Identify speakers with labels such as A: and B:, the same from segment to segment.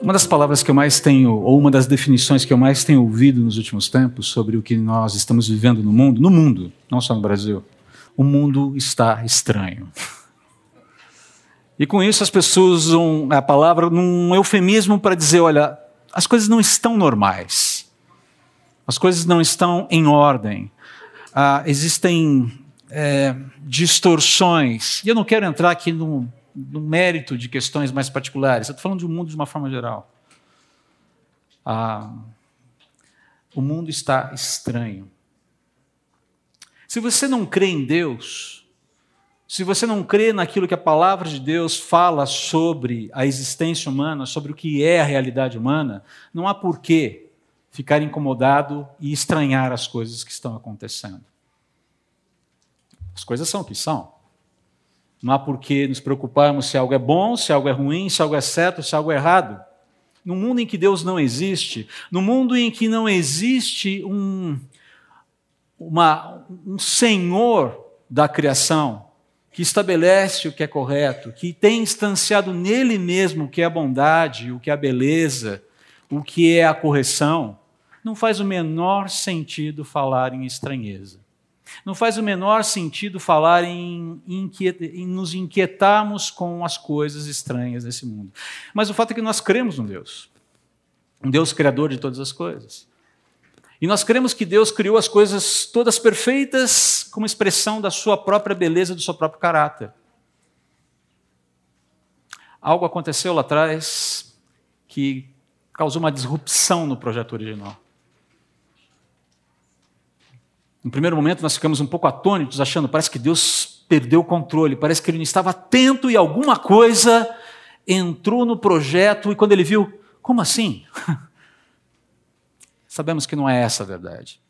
A: Uma das palavras que eu mais tenho, ou uma das definições que eu mais tenho ouvido nos últimos tempos sobre o que nós estamos vivendo no mundo, no mundo, não só no Brasil, o mundo está estranho. E com isso as pessoas usam a palavra num eufemismo para dizer: olha, as coisas não estão normais, as coisas não estão em ordem, ah, existem é, distorções. E eu não quero entrar aqui no no mérito de questões mais particulares. Eu estou falando do mundo de uma forma geral. Ah, o mundo está estranho. Se você não crê em Deus, se você não crê naquilo que a palavra de Deus fala sobre a existência humana, sobre o que é a realidade humana, não há porquê ficar incomodado e estranhar as coisas que estão acontecendo. As coisas são o que são. Não há por que nos preocuparmos se algo é bom, se algo é ruim, se algo é certo, se algo é errado. No mundo em que Deus não existe, no mundo em que não existe um, uma, um Senhor da criação que estabelece o que é correto, que tem instanciado nele mesmo o que é a bondade, o que é a beleza, o que é a correção, não faz o menor sentido falar em estranheza. Não faz o menor sentido falar em, em nos inquietarmos com as coisas estranhas desse mundo. Mas o fato é que nós cremos no Deus, um Deus criador de todas as coisas. E nós cremos que Deus criou as coisas todas perfeitas como expressão da sua própria beleza, do seu próprio caráter. Algo aconteceu lá atrás que causou uma disrupção no projeto original. No primeiro momento, nós ficamos um pouco atônitos, achando, parece que Deus perdeu o controle, parece que ele não estava atento e alguma coisa entrou no projeto, e quando ele viu, como assim? Sabemos que não é essa a verdade.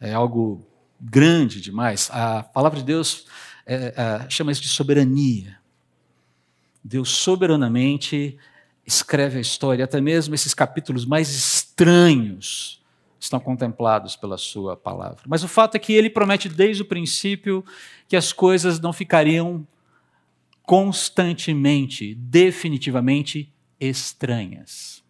A: É algo grande demais. A palavra de Deus é, é, chama isso de soberania. Deus soberanamente escreve a história, até mesmo esses capítulos mais estranhos estão contemplados pela sua palavra. Mas o fato é que ele promete desde o princípio que as coisas não ficariam constantemente, definitivamente estranhas.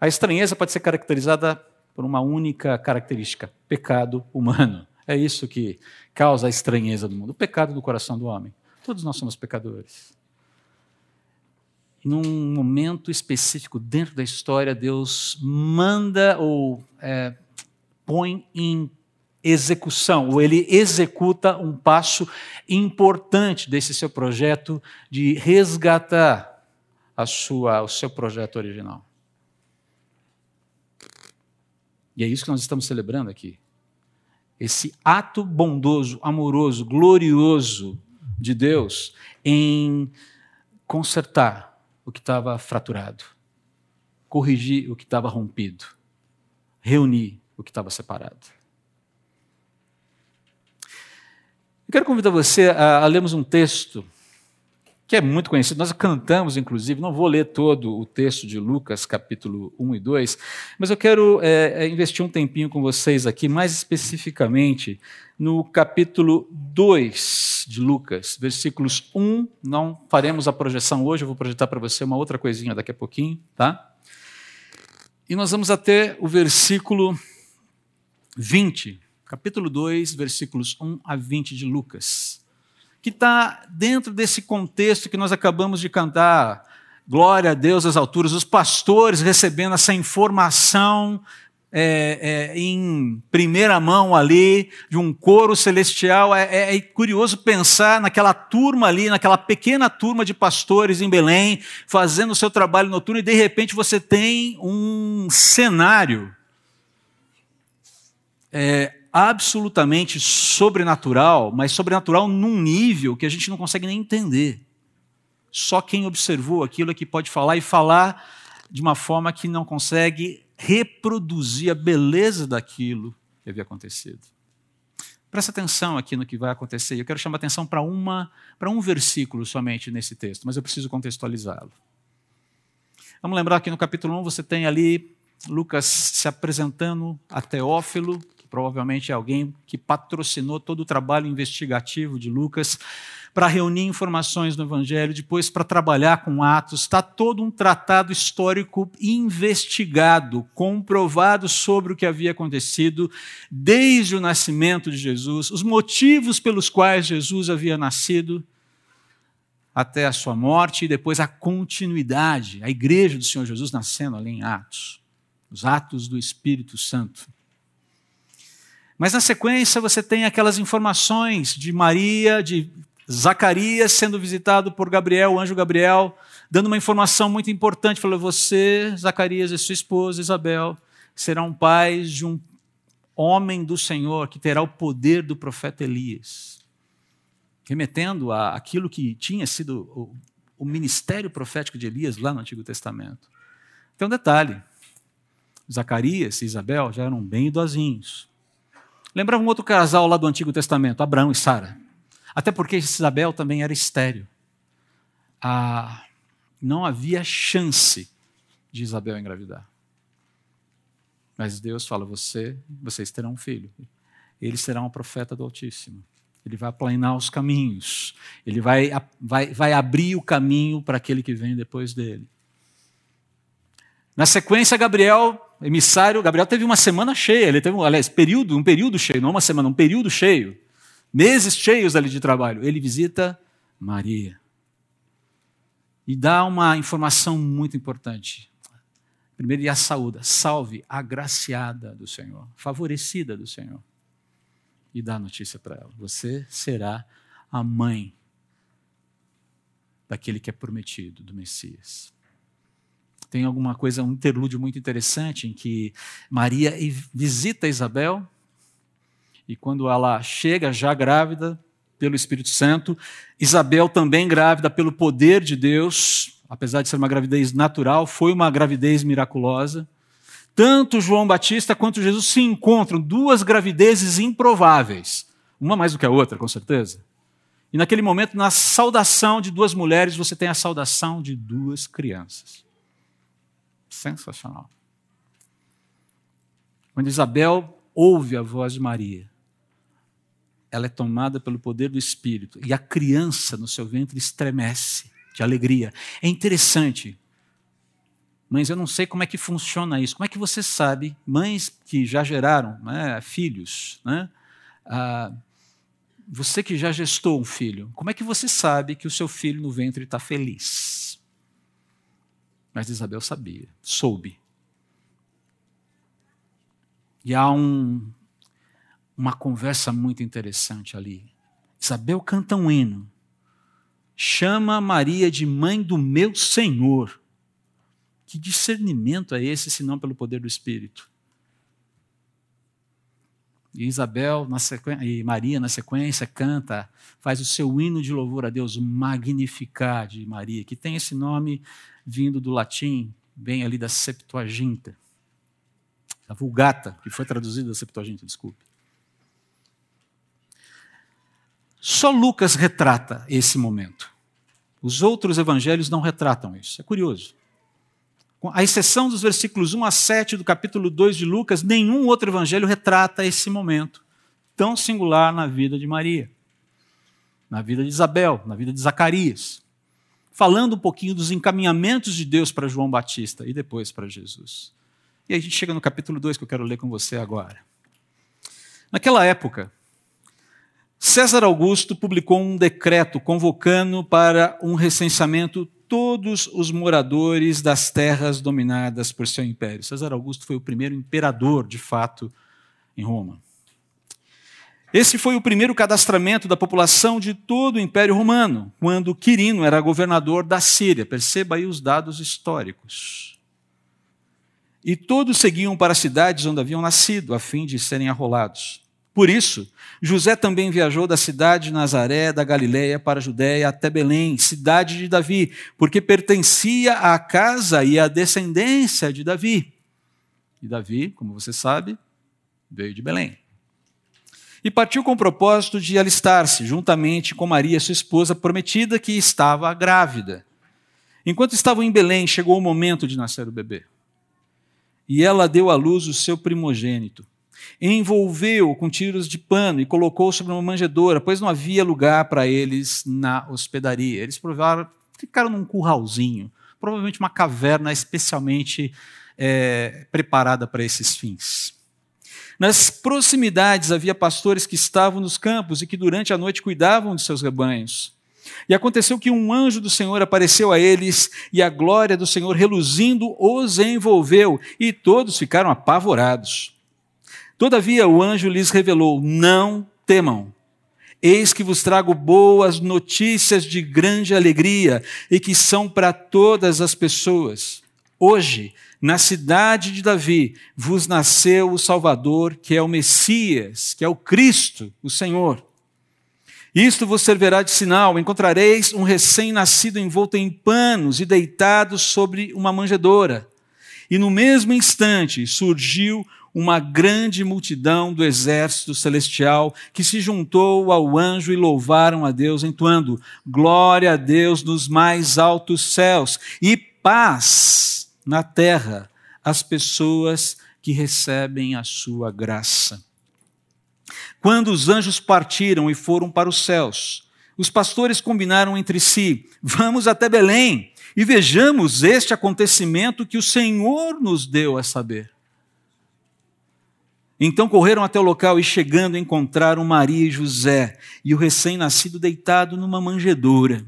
A: A estranheza pode ser caracterizada por uma única característica: pecado humano. É isso que causa a estranheza do mundo, o pecado do coração do homem. Todos nós somos pecadores num momento específico dentro da história, Deus manda ou é, põe em execução, ou ele executa um passo importante desse seu projeto de resgatar a sua, o seu projeto original. E é isso que nós estamos celebrando aqui. Esse ato bondoso, amoroso, glorioso de Deus em consertar o que estava fraturado, corrigir o que estava rompido, reunir o que estava separado. Eu quero convidar você a, a lermos um texto que é muito conhecido, nós cantamos, inclusive, não vou ler todo o texto de Lucas, capítulo 1 e 2, mas eu quero é, é investir um tempinho com vocês aqui, mais especificamente no capítulo 2 de Lucas, versículos 1. Não faremos a projeção hoje, eu vou projetar para você uma outra coisinha daqui a pouquinho, tá? E nós vamos até o versículo 20, capítulo 2, versículos 1 a 20 de Lucas que está dentro desse contexto que nós acabamos de cantar. Glória a Deus às alturas, os pastores recebendo essa informação é, é, em primeira mão ali, de um coro celestial. É, é, é, curioso pensar naquela turma ali, naquela pequena turma de pastores em Belém, fazendo o seu trabalho noturno, e de repente você tem um cenário é, absolutamente sobrenatural, mas sobrenatural num nível que a gente não consegue nem entender. Só quem observou aquilo é que pode falar e falar de uma forma que não consegue reproduzir a beleza daquilo que havia acontecido. Presta atenção aqui no que vai acontecer. Eu quero chamar atenção para uma para um versículo somente nesse texto, mas eu preciso contextualizá-lo. Vamos lembrar que no capítulo 1 você tem ali Lucas se apresentando a Teófilo, provavelmente é alguém que patrocinou todo o trabalho investigativo de Lucas, para reunir informações no Evangelho, depois para trabalhar com Atos. Está todo um tratado histórico investigado, comprovado sobre o que havia acontecido desde o nascimento de Jesus, os motivos pelos quais Jesus havia nascido até a sua morte e depois a continuidade, a igreja do Senhor Jesus nascendo ali em Atos, os Atos do Espírito Santo. Mas na sequência você tem aquelas informações de Maria, de Zacarias sendo visitado por Gabriel, o anjo Gabriel, dando uma informação muito importante. Falou: Você, Zacarias, e sua esposa Isabel serão pais de um homem do Senhor que terá o poder do profeta Elias remetendo a aquilo que tinha sido o, o ministério profético de Elias lá no Antigo Testamento. Tem um detalhe: Zacarias e Isabel já eram bem idosinhos. Lembrava um outro casal lá do Antigo Testamento, Abraão e Sara. Até porque Isabel também era estéreo. Ah, não havia chance de Isabel engravidar. Mas Deus fala: você, vocês terão um filho. Ele será um profeta do Altíssimo ele vai aplanar os caminhos, ele vai, vai, vai abrir o caminho para aquele que vem depois dele. Na sequência, Gabriel, emissário, Gabriel teve uma semana cheia, ele teve, aliás, período, um período cheio, não uma semana, um período cheio, meses cheios ali de trabalho. Ele visita Maria e dá uma informação muito importante. Primeiro, e a saúde, salve, agraciada do Senhor, favorecida do Senhor e dá a notícia para ela: você será a mãe daquele que é prometido, do Messias. Tem alguma coisa, um interlúdio muito interessante em que Maria visita Isabel e quando ela chega já grávida pelo Espírito Santo, Isabel também grávida pelo poder de Deus, apesar de ser uma gravidez natural, foi uma gravidez miraculosa tanto João Batista quanto Jesus se encontram, duas gravidezes improváveis, uma mais do que a outra, com certeza. E naquele momento, na saudação de duas mulheres, você tem a saudação de duas crianças. Sensacional. Quando Isabel ouve a voz de Maria, ela é tomada pelo poder do Espírito e a criança no seu ventre estremece de alegria. É interessante Mães, eu não sei como é que funciona isso. Como é que você sabe, mães que já geraram né, filhos, né, ah, você que já gestou um filho, como é que você sabe que o seu filho no ventre está feliz? Mas Isabel sabia, soube. E há um, uma conversa muito interessante ali. Isabel canta um hino, chama Maria de mãe do meu Senhor. Que discernimento é esse, se não pelo poder do Espírito? E Isabel na e Maria, na sequência, canta, faz o seu hino de louvor a Deus, o Magnificar de Maria, que tem esse nome vindo do latim, bem ali da Septuaginta, da Vulgata, que foi traduzida da Septuaginta, desculpe. Só Lucas retrata esse momento. Os outros evangelhos não retratam isso. É curioso à exceção dos versículos 1 a 7 do capítulo 2 de Lucas, nenhum outro evangelho retrata esse momento tão singular na vida de Maria, na vida de Isabel, na vida de Zacarias. Falando um pouquinho dos encaminhamentos de Deus para João Batista e depois para Jesus. E aí a gente chega no capítulo 2 que eu quero ler com você agora. Naquela época, César Augusto publicou um decreto convocando para um recenseamento todos os moradores das terras dominadas por seu império. César Augusto foi o primeiro imperador, de fato, em Roma. Esse foi o primeiro cadastramento da população de todo o Império Romano, quando Quirino era governador da Síria. Perceba aí os dados históricos. E todos seguiam para as cidades onde haviam nascido, a fim de serem arrolados. Por isso, José também viajou da cidade de Nazaré, da Galiléia, para a Judéia, até Belém, cidade de Davi, porque pertencia à casa e à descendência de Davi. E Davi, como você sabe, veio de Belém. E partiu com o propósito de alistar-se, juntamente com Maria, sua esposa prometida, que estava grávida. Enquanto estavam em Belém, chegou o momento de nascer o bebê. E ela deu à luz o seu primogênito envolveu com tiros de pano e colocou sobre uma manjedoura, pois não havia lugar para eles na hospedaria. Eles provaram, ficaram num curralzinho, provavelmente uma caverna especialmente é, preparada para esses fins. Nas proximidades havia pastores que estavam nos campos e que durante a noite cuidavam de seus rebanhos. E aconteceu que um anjo do Senhor apareceu a eles, e a glória do Senhor reluzindo os envolveu, e todos ficaram apavorados. Todavia o anjo lhes revelou: Não temam. Eis que vos trago boas notícias de grande alegria e que são para todas as pessoas. Hoje, na cidade de Davi, vos nasceu o Salvador, que é o Messias, que é o Cristo, o Senhor. Isto vos servirá de sinal: encontrareis um recém-nascido envolto em panos e deitado sobre uma manjedoura. E no mesmo instante surgiu uma grande multidão do exército celestial que se juntou ao anjo e louvaram a Deus, entoando: Glória a Deus nos mais altos céus e paz na terra às pessoas que recebem a sua graça. Quando os anjos partiram e foram para os céus, os pastores combinaram entre si: Vamos até Belém e vejamos este acontecimento que o Senhor nos deu a saber. Então correram até o local e, chegando, encontraram Maria e José e o recém-nascido deitado numa manjedoura.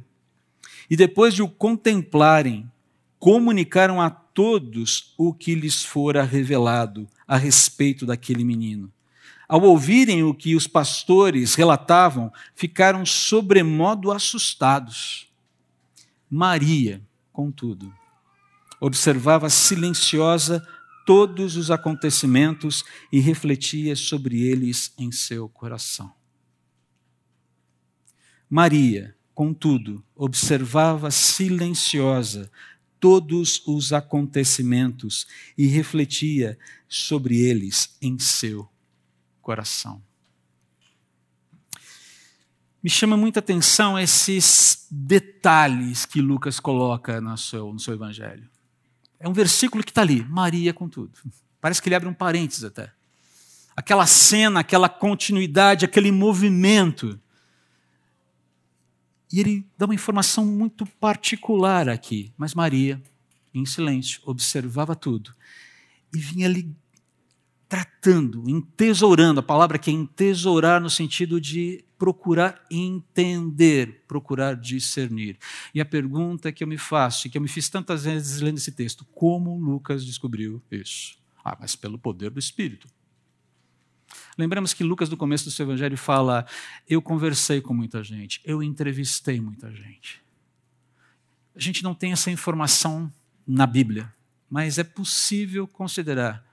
A: E depois de o contemplarem, comunicaram a todos o que lhes fora revelado a respeito daquele menino. Ao ouvirem o que os pastores relatavam, ficaram sobremodo assustados. Maria, contudo, observava silenciosa todos os acontecimentos e refletia sobre eles em seu coração. Maria, contudo, observava silenciosa todos os acontecimentos e refletia sobre eles em seu coração. Me chama muita atenção esses detalhes que Lucas coloca no seu, no seu evangelho. É um versículo que está ali, Maria com tudo. Parece que ele abre um parênteses até. Aquela cena, aquela continuidade, aquele movimento. E ele dá uma informação muito particular aqui. Mas Maria, em silêncio, observava tudo e vinha ali tratando, entesourando, a palavra que é entesourar no sentido de procurar entender, procurar discernir. E a pergunta que eu me faço, e que eu me fiz tantas vezes lendo esse texto, como Lucas descobriu isso? Ah, mas pelo poder do Espírito. Lembramos que Lucas, no começo do seu evangelho, fala: Eu conversei com muita gente, eu entrevistei muita gente. A gente não tem essa informação na Bíblia, mas é possível considerar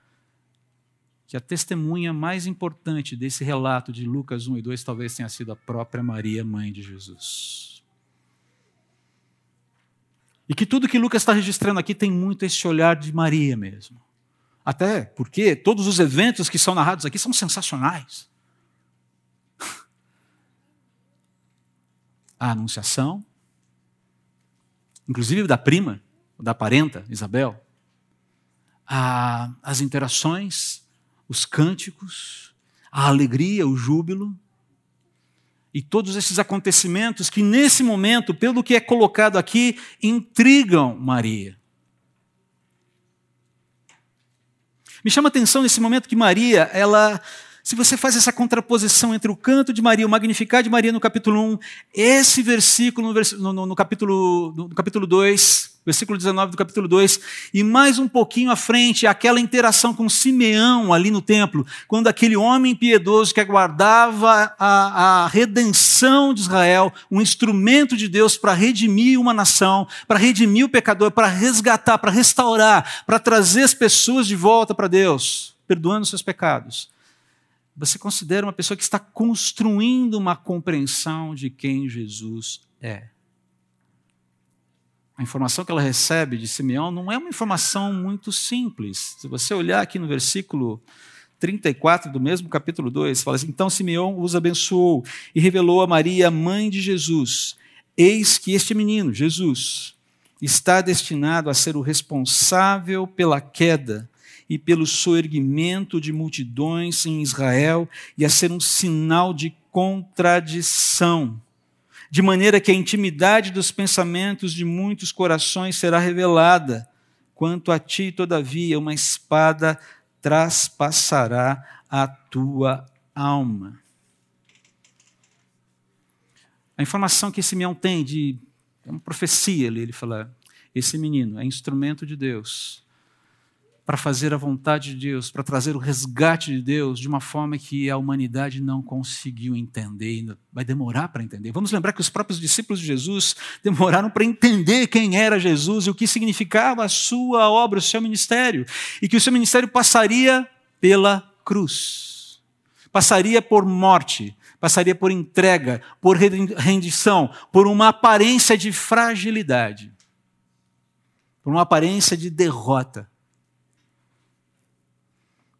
A: que a testemunha mais importante desse relato de Lucas 1 e 2 talvez tenha sido a própria Maria, mãe de Jesus. E que tudo que Lucas está registrando aqui tem muito esse olhar de Maria mesmo. Até porque todos os eventos que são narrados aqui são sensacionais. A anunciação, inclusive da prima, da parenta, Isabel, a, as interações os cânticos, a alegria, o júbilo. E todos esses acontecimentos que, nesse momento, pelo que é colocado aqui, intrigam Maria. Me chama a atenção nesse momento que Maria, ela se você faz essa contraposição entre o canto de Maria, o magnificar de Maria no capítulo 1, esse versículo no, no, no, capítulo, no capítulo 2, versículo 19 do capítulo 2, e mais um pouquinho à frente, aquela interação com Simeão ali no templo, quando aquele homem piedoso que aguardava a, a redenção de Israel, um instrumento de Deus para redimir uma nação, para redimir o pecador, para resgatar, para restaurar, para trazer as pessoas de volta para Deus, perdoando seus pecados você considera uma pessoa que está construindo uma compreensão de quem Jesus é. A informação que ela recebe de Simeão não é uma informação muito simples. Se você olhar aqui no versículo 34 do mesmo capítulo 2, fala assim: Então Simeão os abençoou e revelou a Maria, mãe de Jesus: Eis que este menino, Jesus, está destinado a ser o responsável pela queda e pelo soerguimento de multidões em Israel e a ser um sinal de contradição, de maneira que a intimidade dos pensamentos de muitos corações será revelada. Quanto a ti, todavia, uma espada traspassará a tua alma. A informação que Simeão tem de é uma profecia ele fala: esse menino é instrumento de Deus para fazer a vontade de Deus, para trazer o resgate de Deus de uma forma que a humanidade não conseguiu entender, vai demorar para entender. Vamos lembrar que os próprios discípulos de Jesus demoraram para entender quem era Jesus e o que significava a sua obra, o seu ministério, e que o seu ministério passaria pela cruz, passaria por morte, passaria por entrega, por rendição, por uma aparência de fragilidade, por uma aparência de derrota.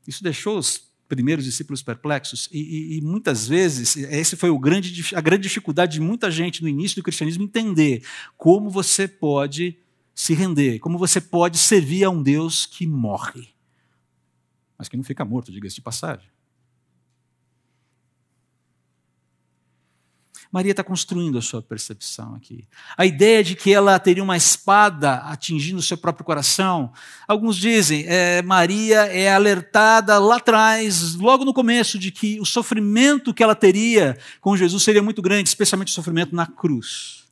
A: Isso deixou os primeiros discípulos perplexos e, e, e, muitas vezes esse foi o grande, a grande dificuldade de muita gente no início do cristianismo entender como você pode se render, como você pode servir a um Deus que morre, mas que não fica morto, diga-se de passagem. Maria está construindo a sua percepção aqui. A ideia de que ela teria uma espada atingindo o seu próprio coração. Alguns dizem, é, Maria é alertada lá atrás, logo no começo, de que o sofrimento que ela teria com Jesus seria muito grande, especialmente o sofrimento na cruz.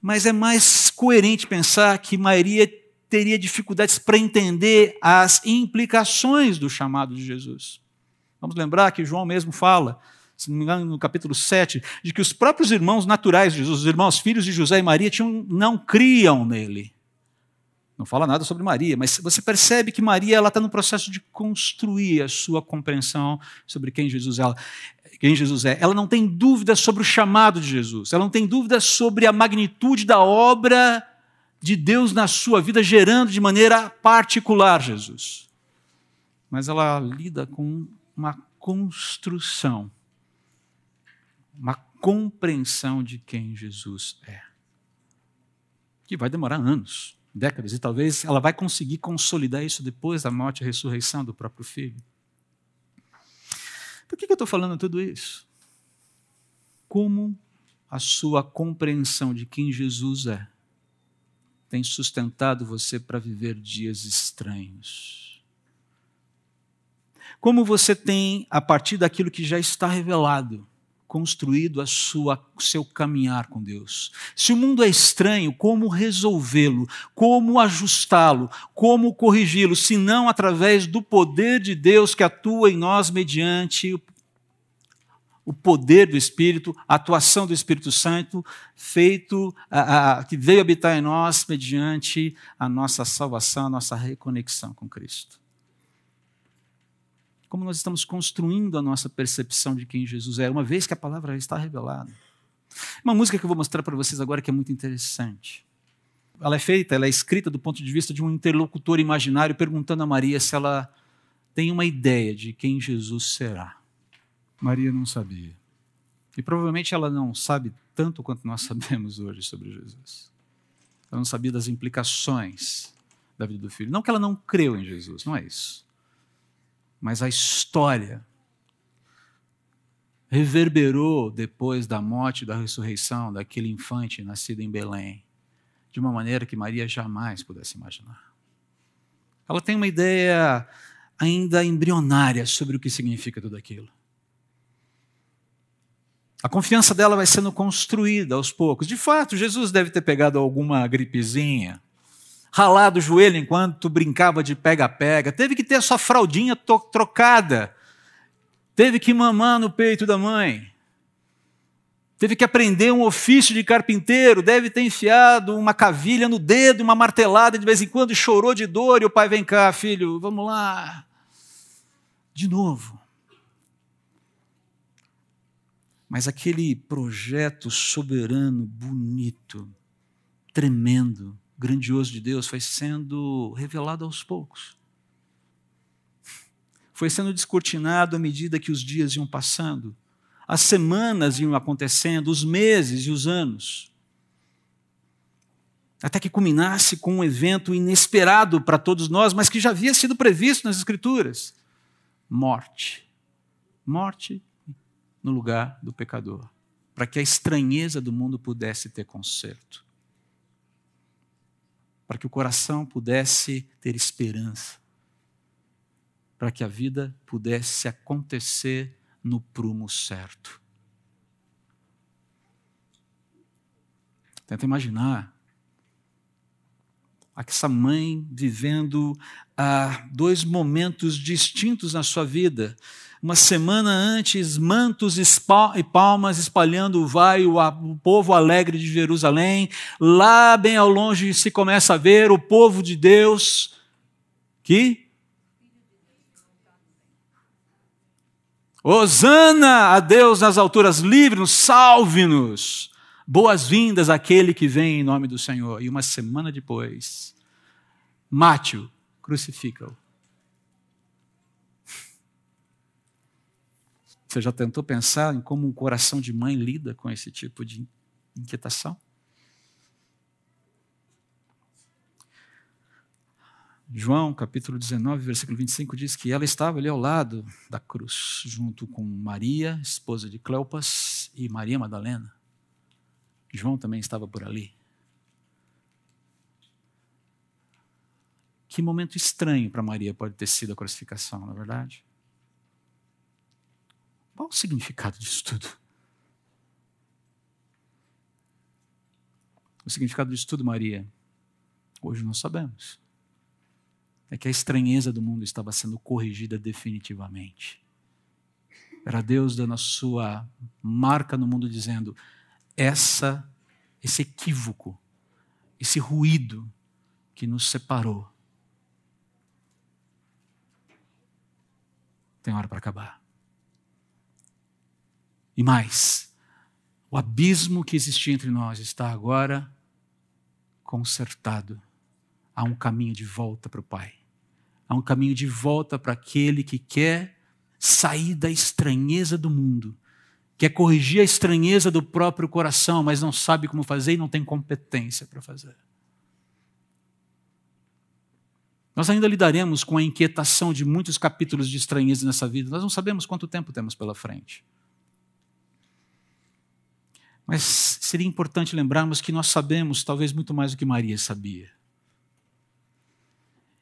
A: Mas é mais coerente pensar que Maria teria dificuldades para entender as implicações do chamado de Jesus. Vamos lembrar que João mesmo fala se não me engano, no capítulo 7, de que os próprios irmãos naturais de Jesus, os irmãos filhos de José e Maria, tinham, não criam nele. Não fala nada sobre Maria, mas você percebe que Maria está no processo de construir a sua compreensão sobre quem Jesus é. Quem Jesus é. Ela não tem dúvida sobre o chamado de Jesus, ela não tem dúvida sobre a magnitude da obra de Deus na sua vida, gerando de maneira particular Jesus. Mas ela lida com uma construção uma compreensão de quem Jesus é. Que vai demorar anos, décadas, e talvez ela vai conseguir consolidar isso depois da morte e ressurreição do próprio filho. Por que eu estou falando tudo isso? Como a sua compreensão de quem Jesus é tem sustentado você para viver dias estranhos? Como você tem, a partir daquilo que já está revelado, construído a sua, seu caminhar com Deus. Se o mundo é estranho, como resolvê-lo? Como ajustá-lo? Como corrigi-lo? Se não através do poder de Deus que atua em nós mediante o poder do Espírito, a atuação do Espírito Santo, feito a, a, que veio habitar em nós mediante a nossa salvação, a nossa reconexão com Cristo como nós estamos construindo a nossa percepção de quem Jesus é, uma vez que a palavra está revelada. Uma música que eu vou mostrar para vocês agora que é muito interessante. Ela é feita, ela é escrita do ponto de vista de um interlocutor imaginário perguntando a Maria se ela tem uma ideia de quem Jesus será. Maria não sabia. E provavelmente ela não sabe tanto quanto nós sabemos hoje sobre Jesus. Ela não sabia das implicações da vida do filho. Não que ela não creu em Jesus, não é isso mas a história reverberou depois da morte e da ressurreição daquele infante nascido em Belém, de uma maneira que Maria jamais pudesse imaginar. Ela tem uma ideia ainda embrionária sobre o que significa tudo aquilo. A confiança dela vai sendo construída aos poucos. De fato, Jesus deve ter pegado alguma gripezinha, ralado o joelho enquanto brincava de pega-pega, teve que ter sua fraldinha trocada, teve que mamar no peito da mãe, teve que aprender um ofício de carpinteiro, deve ter enfiado uma cavilha no dedo, uma martelada de vez em quando, chorou de dor, e o pai, vem cá, filho, vamos lá. De novo. Mas aquele projeto soberano, bonito, tremendo, grandioso de Deus foi sendo revelado aos poucos. Foi sendo descortinado à medida que os dias iam passando, as semanas iam acontecendo, os meses e os anos. até que culminasse com um evento inesperado para todos nós, mas que já havia sido previsto nas Escrituras: morte. Morte no lugar do pecador, para que a estranheza do mundo pudesse ter conserto, para que o coração pudesse ter esperança, para que a vida pudesse acontecer no prumo certo. Tenta imaginar essa mãe vivendo ah, dois momentos distintos na sua vida. Uma semana antes, mantos e palmas espalhando vai o, o povo alegre de Jerusalém. Lá, bem ao longe, se começa a ver o povo de Deus que Hosana a Deus nas alturas, livre-nos, salve-nos. Boas-vindas àquele que vem em nome do Senhor. E uma semana depois, mate-o, crucifica-o. Você já tentou pensar em como um coração de mãe lida com esse tipo de inquietação? João, capítulo 19, versículo 25, diz que ela estava ali ao lado da cruz, junto com Maria, esposa de Cleopas, e Maria Madalena. João também estava por ali. Que momento estranho para Maria pode ter sido a crucificação, não é verdade? Qual o significado disso tudo? O significado disso tudo, Maria, hoje não sabemos. É que a estranheza do mundo estava sendo corrigida definitivamente. Era Deus dando a sua marca no mundo, dizendo: essa, esse equívoco, esse ruído que nos separou, tem hora para acabar. E mais, o abismo que existia entre nós está agora consertado. Há um caminho de volta para o Pai. Há um caminho de volta para aquele que quer sair da estranheza do mundo quer corrigir a estranheza do próprio coração, mas não sabe como fazer e não tem competência para fazer. Nós ainda lidaremos com a inquietação de muitos capítulos de estranheza nessa vida. Nós não sabemos quanto tempo temos pela frente. Mas seria importante lembrarmos que nós sabemos talvez muito mais do que Maria sabia.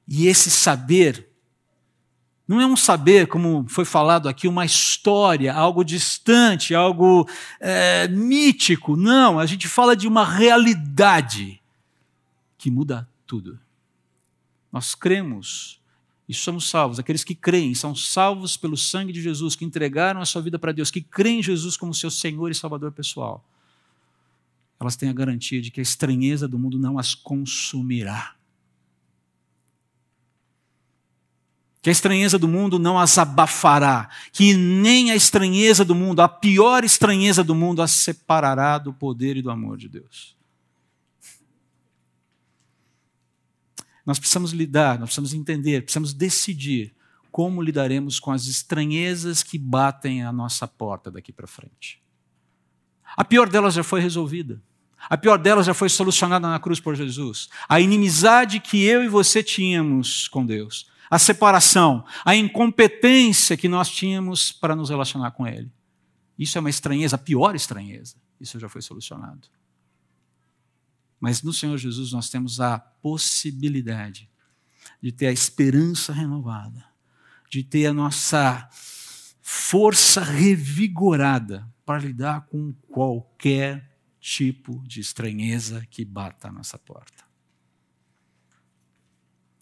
A: E esse saber não é um saber, como foi falado aqui, uma história, algo distante, algo é, mítico. Não, a gente fala de uma realidade que muda tudo. Nós cremos e somos salvos. Aqueles que creem são salvos pelo sangue de Jesus, que entregaram a sua vida para Deus, que creem em Jesus como seu Senhor e Salvador pessoal. Elas têm a garantia de que a estranheza do mundo não as consumirá. que a estranheza do mundo não as abafará, que nem a estranheza do mundo, a pior estranheza do mundo, as separará do poder e do amor de Deus. Nós precisamos lidar, nós precisamos entender, precisamos decidir como lidaremos com as estranhezas que batem à nossa porta daqui para frente. A pior delas já foi resolvida. A pior delas já foi solucionada na cruz por Jesus. A inimizade que eu e você tínhamos com Deus a separação, a incompetência que nós tínhamos para nos relacionar com Ele. Isso é uma estranheza, a pior estranheza. Isso já foi solucionado. Mas no Senhor Jesus nós temos a possibilidade de ter a esperança renovada, de ter a nossa força revigorada para lidar com qualquer tipo de estranheza que bata à nossa porta.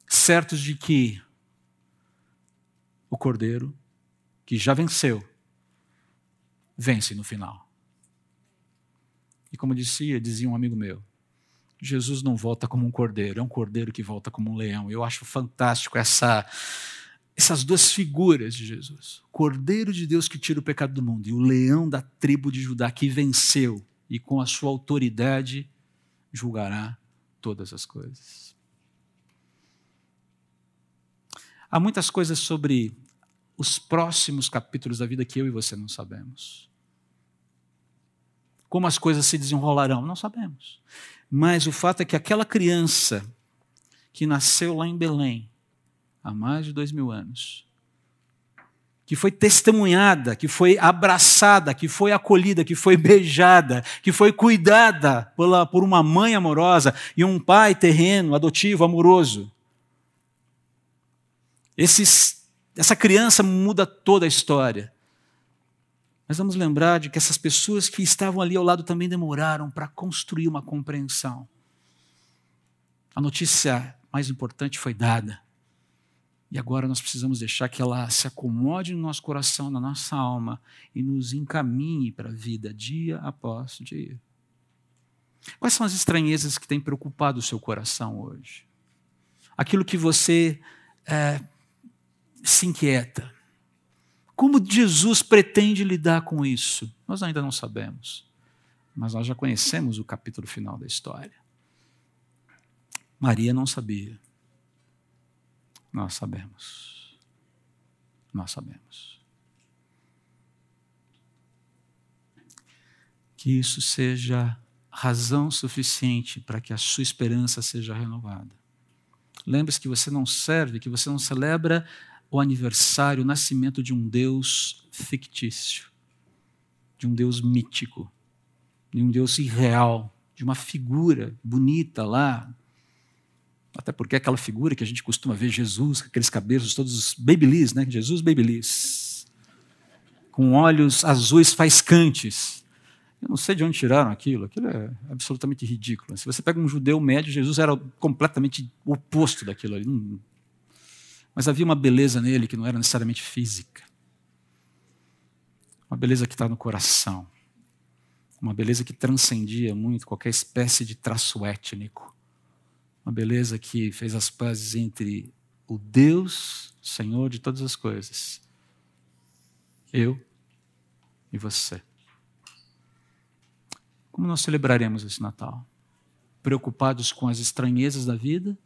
A: Certos de que o cordeiro que já venceu, vence no final. E como dizia, dizia um amigo meu, Jesus não volta como um cordeiro, é um cordeiro que volta como um leão. Eu acho fantástico essa, essas duas figuras de Jesus. O cordeiro de Deus que tira o pecado do mundo e o leão da tribo de Judá que venceu e com a sua autoridade julgará todas as coisas. Há muitas coisas sobre os próximos capítulos da vida que eu e você não sabemos. Como as coisas se desenrolarão? Não sabemos. Mas o fato é que aquela criança que nasceu lá em Belém, há mais de dois mil anos, que foi testemunhada, que foi abraçada, que foi acolhida, que foi beijada, que foi cuidada pela, por uma mãe amorosa e um pai terreno, adotivo, amoroso. Esses, essa criança muda toda a história. Mas vamos lembrar de que essas pessoas que estavam ali ao lado também demoraram para construir uma compreensão. A notícia mais importante foi dada. E agora nós precisamos deixar que ela se acomode no nosso coração, na nossa alma e nos encaminhe para a vida dia após dia. Quais são as estranhezas que têm preocupado o seu coração hoje? Aquilo que você é, se inquieta. Como Jesus pretende lidar com isso? Nós ainda não sabemos, mas nós já conhecemos o capítulo final da história. Maria não sabia. Nós sabemos. Nós sabemos. Que isso seja razão suficiente para que a sua esperança seja renovada. Lembre-se que você não serve, que você não celebra o aniversário, o nascimento de um Deus fictício, de um Deus mítico, de um Deus irreal, de uma figura bonita lá, até porque é aquela figura que a gente costuma ver Jesus, com aqueles cabelos todos babyliss, né? Jesus babyliss. Com olhos azuis faiscantes. Eu não sei de onde tiraram aquilo, aquilo é absolutamente ridículo. Se você pega um judeu médio, Jesus era completamente oposto daquilo ali. Mas havia uma beleza nele que não era necessariamente física. Uma beleza que está no coração. Uma beleza que transcendia muito qualquer espécie de traço étnico uma beleza que fez as pazes entre o Deus, Senhor de todas as coisas, eu e você. Como nós celebraremos esse Natal? Preocupados com as estranhezas da vida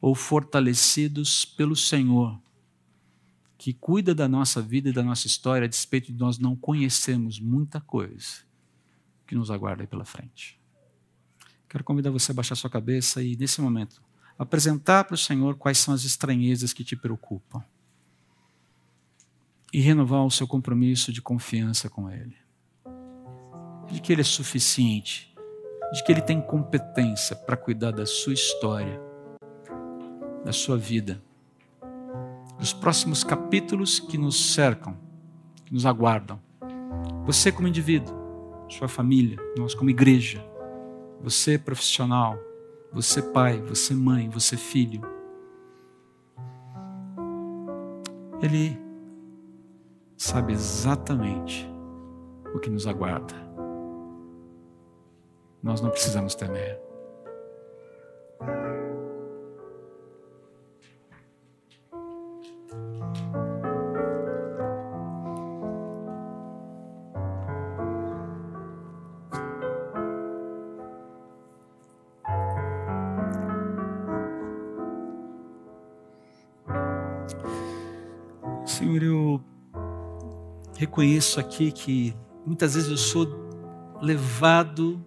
A: ou fortalecidos pelo Senhor, que cuida da nossa vida e da nossa história, a despeito de nós não conhecermos muita coisa que nos aguarda aí pela frente? Quero convidar você a baixar sua cabeça e, nesse momento, apresentar para o Senhor quais são as estranhezas que te preocupam. E renovar o seu compromisso de confiança com Ele. De que Ele é suficiente, de que Ele tem competência para cuidar da sua história, da sua vida, dos próximos capítulos que nos cercam, que nos aguardam. Você, como indivíduo, sua família, nós, como igreja, você profissional, você pai, você mãe, você filho. Ele sabe exatamente o que nos aguarda. Nós não precisamos temer. Reconheço aqui que muitas vezes eu sou levado,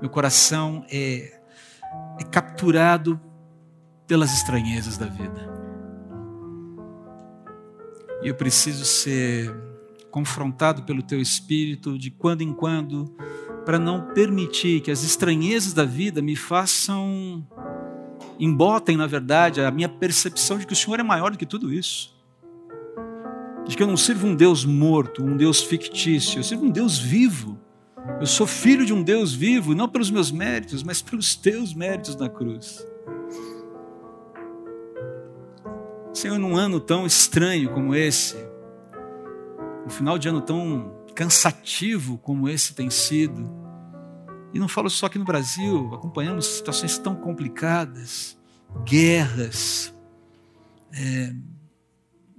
A: meu coração é, é capturado pelas estranhezas da vida. E eu preciso ser confrontado pelo teu espírito de quando em quando, para não permitir que as estranhezas da vida me façam, embotem, na verdade, a minha percepção de que o Senhor é maior do que tudo isso de que eu não sirvo um Deus morto, um Deus fictício, eu sirvo um Deus vivo. Eu sou filho de um Deus vivo, não pelos meus méritos, mas pelos teus méritos na cruz. Senhor, num ano tão estranho como esse, um final de ano tão cansativo como esse tem sido, e não falo só aqui no Brasil, acompanhamos situações tão complicadas, guerras, é,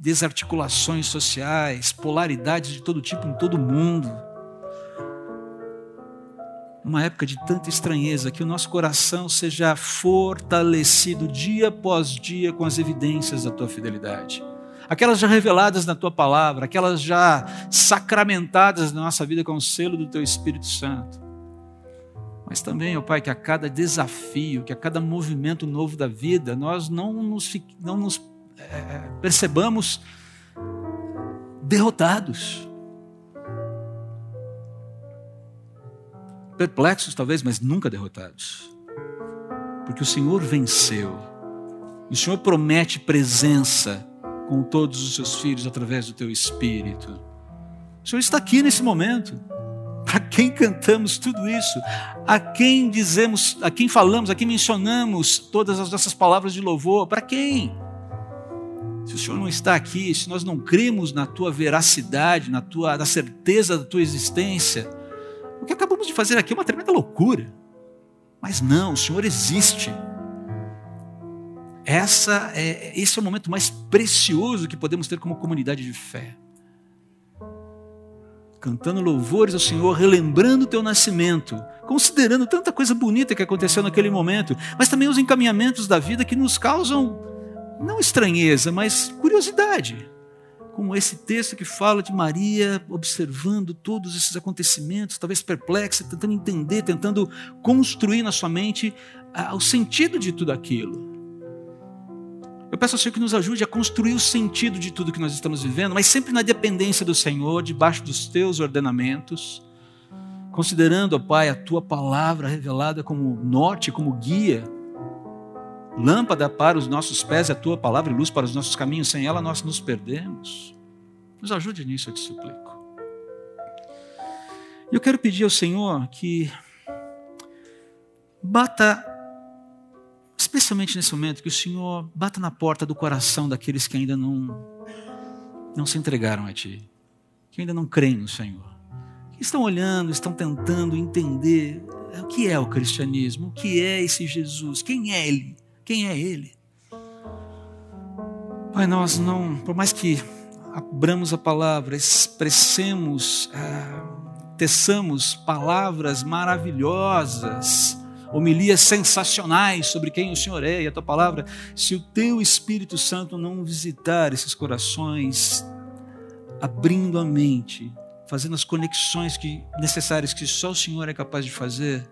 A: desarticulações sociais, polaridades de todo tipo em todo mundo. Uma época de tanta estranheza, que o nosso coração seja fortalecido dia após dia com as evidências da tua fidelidade. aquelas já reveladas na tua palavra, aquelas já sacramentadas na nossa vida com o selo do teu Espírito Santo. Mas também, ó Pai, que a cada desafio, que a cada movimento novo da vida, nós não nos, não nos percebamos derrotados. Perplexos, talvez, mas nunca derrotados. Porque o Senhor venceu. O Senhor promete presença com todos os seus filhos através do teu espírito. O Senhor está aqui nesse momento. Para quem cantamos tudo isso? A quem dizemos, a quem falamos, a quem mencionamos todas as nossas palavras de louvor? Para quem? Se o Senhor não está aqui, se nós não cremos na tua veracidade, na tua na certeza da tua existência, o que acabamos de fazer aqui é uma tremenda loucura. Mas não, o Senhor existe. Essa é, esse é o momento mais precioso que podemos ter como comunidade de fé. Cantando louvores ao Senhor, relembrando o teu nascimento, considerando tanta coisa bonita que aconteceu naquele momento, mas também os encaminhamentos da vida que nos causam, não estranheza, mas curiosidade. Como esse texto que fala de Maria observando todos esses acontecimentos, talvez perplexa, tentando entender, tentando construir na sua mente ah, o sentido de tudo aquilo. Eu peço ao Senhor que nos ajude a construir o sentido de tudo que nós estamos vivendo, mas sempre na dependência do Senhor, debaixo dos teus ordenamentos, considerando, ó Pai, a tua palavra revelada como norte, como guia, lâmpada para os nossos pés, a tua palavra e luz para os nossos caminhos, sem ela nós nos perdemos. Nos ajude nisso, eu te suplico. Eu quero pedir ao Senhor que bata especialmente nesse momento, que o Senhor bata na porta do coração daqueles que ainda não, não se entregaram a Ti, que ainda não creem no Senhor, que estão olhando, estão tentando entender o que é o cristianismo, o que é esse Jesus, quem é Ele, quem é Ele. Pai, nós não, por mais que abramos a palavra, expressemos, ah, teçamos palavras maravilhosas, homilias sensacionais sobre quem o Senhor é e a tua palavra, se o teu Espírito Santo não visitar esses corações, abrindo a mente, fazendo as conexões que, necessárias que só o Senhor é capaz de fazer,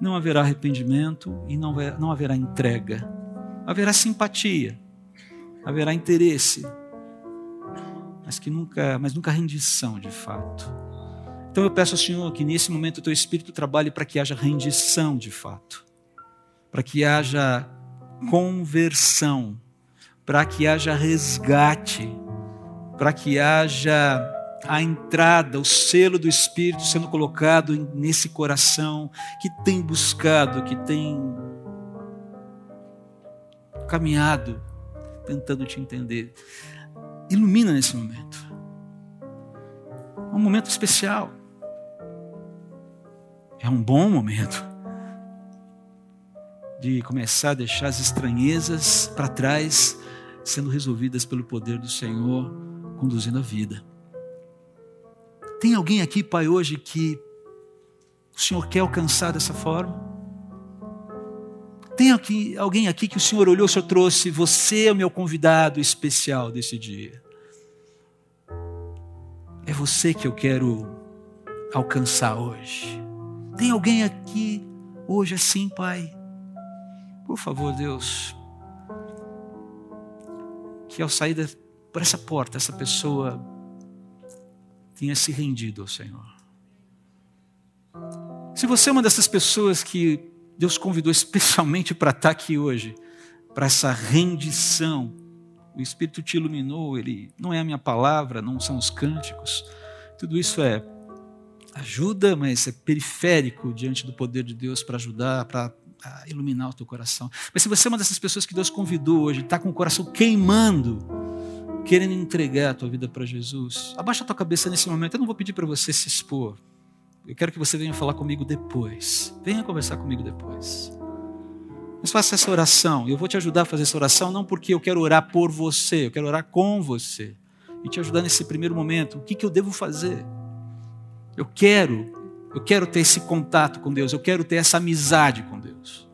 A: não haverá arrependimento e não, não haverá entrega. Haverá simpatia, haverá interesse, mas que nunca, mas nunca rendição de fato. Então eu peço ao Senhor que nesse momento o teu Espírito trabalhe para que haja rendição de fato, para que haja conversão, para que haja resgate, para que haja a entrada, o selo do Espírito sendo colocado nesse coração que tem buscado, que tem caminhado, tentando te entender. Ilumina nesse momento. É um momento especial. É um bom momento de começar a deixar as estranhezas para trás, sendo resolvidas pelo poder do Senhor, conduzindo a vida. Tem alguém aqui, Pai, hoje que o Senhor quer alcançar dessa forma? Tem aqui, alguém aqui que o Senhor olhou, o Senhor trouxe, você é o meu convidado especial desse dia. É você que eu quero alcançar hoje. Tem alguém aqui hoje assim, Pai? Por favor, Deus, que ao sair por essa porta, essa pessoa tenha se rendido ao Senhor. Se você é uma dessas pessoas que Deus convidou especialmente para estar aqui hoje, para essa rendição, o Espírito te iluminou, ele não é a minha palavra, não são os cânticos, tudo isso é ajuda, mas é periférico diante do poder de Deus para ajudar, para iluminar o teu coração. Mas se você é uma dessas pessoas que Deus convidou hoje, está com o coração queimando, querendo entregar a tua vida para Jesus, abaixa a tua cabeça nesse momento. Eu não vou pedir para você se expor. Eu quero que você venha falar comigo depois. Venha conversar comigo depois. Mas faça essa oração. Eu vou te ajudar a fazer essa oração, não porque eu quero orar por você, eu quero orar com você. E te ajudar nesse primeiro momento. O que, que eu devo fazer? Eu quero, eu quero ter esse contato com Deus, eu quero ter essa amizade com Deus.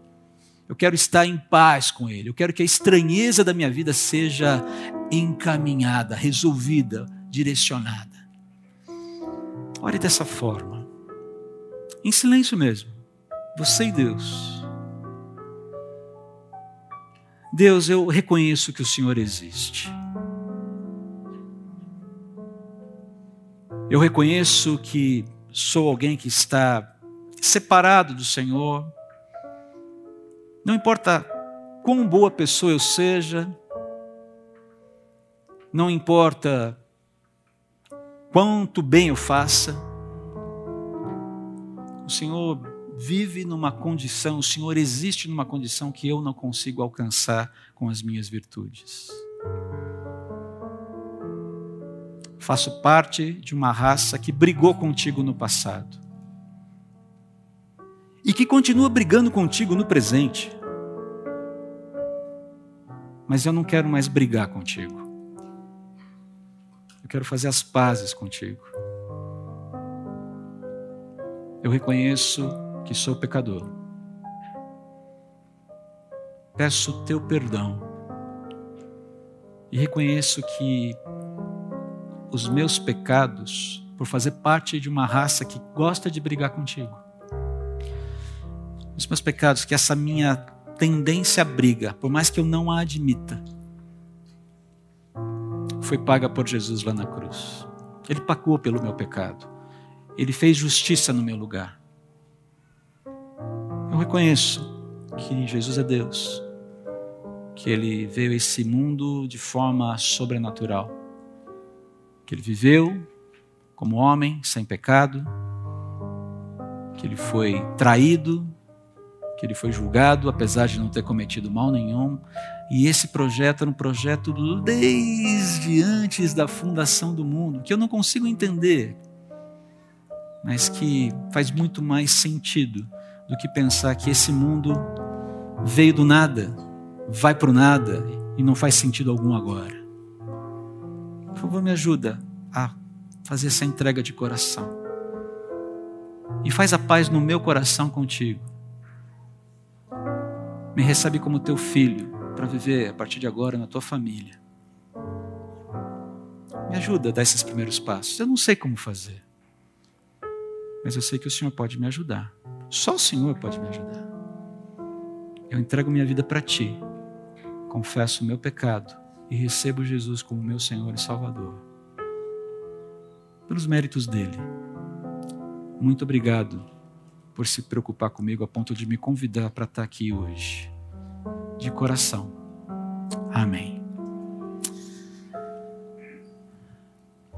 A: Eu quero estar em paz com Ele. Eu quero que a estranheza da minha vida seja encaminhada, resolvida, direcionada. Ore dessa forma, em silêncio mesmo, você e Deus. Deus, eu reconheço que o Senhor existe. Eu reconheço que sou alguém que está separado do Senhor. Não importa quão boa pessoa eu seja, não importa quanto bem eu faça, o Senhor vive numa condição, o Senhor existe numa condição que eu não consigo alcançar com as minhas virtudes. faço parte de uma raça que brigou contigo no passado e que continua brigando contigo no presente. Mas eu não quero mais brigar contigo. Quero fazer as pazes contigo. Eu reconheço que sou pecador. Peço o teu perdão e reconheço que os meus pecados por fazer parte de uma raça que gosta de brigar contigo. Os meus pecados, que essa minha tendência à briga, por mais que eu não a admita, foi paga por Jesus lá na cruz. Ele pagou pelo meu pecado. Ele fez justiça no meu lugar. Eu reconheço que Jesus é Deus, que ele veio a esse mundo de forma sobrenatural que ele viveu como homem, sem pecado, que ele foi traído, que ele foi julgado, apesar de não ter cometido mal nenhum. E esse projeto era um projeto desde antes da fundação do mundo, que eu não consigo entender, mas que faz muito mais sentido do que pensar que esse mundo veio do nada, vai para o nada e não faz sentido algum agora. Por favor, me ajuda a fazer essa entrega de coração. E faz a paz no meu coração contigo. Me recebe como teu filho para viver a partir de agora na tua família. Me ajuda a dar esses primeiros passos. Eu não sei como fazer. Mas eu sei que o Senhor pode me ajudar. Só o Senhor pode me ajudar. Eu entrego minha vida para ti. Confesso o meu pecado e recebo Jesus como meu Senhor e Salvador. Pelos méritos dele. Muito obrigado por se preocupar comigo a ponto de me convidar para estar aqui hoje. De coração. Amém.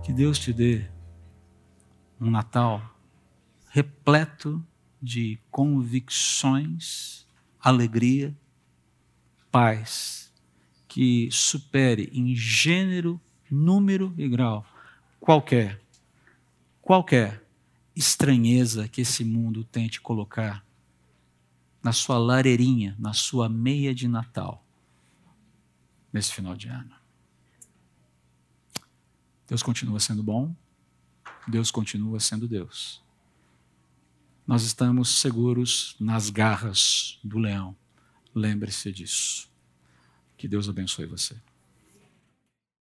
A: Que Deus te dê um Natal repleto de convicções, alegria, paz que supere em gênero, número e grau qualquer, qualquer estranheza que esse mundo tente colocar na sua lareirinha, na sua meia de Natal, nesse final de ano. Deus continua sendo bom, Deus continua sendo Deus. Nós estamos seguros nas garras do leão. Lembre-se disso. Que Deus abençoe você.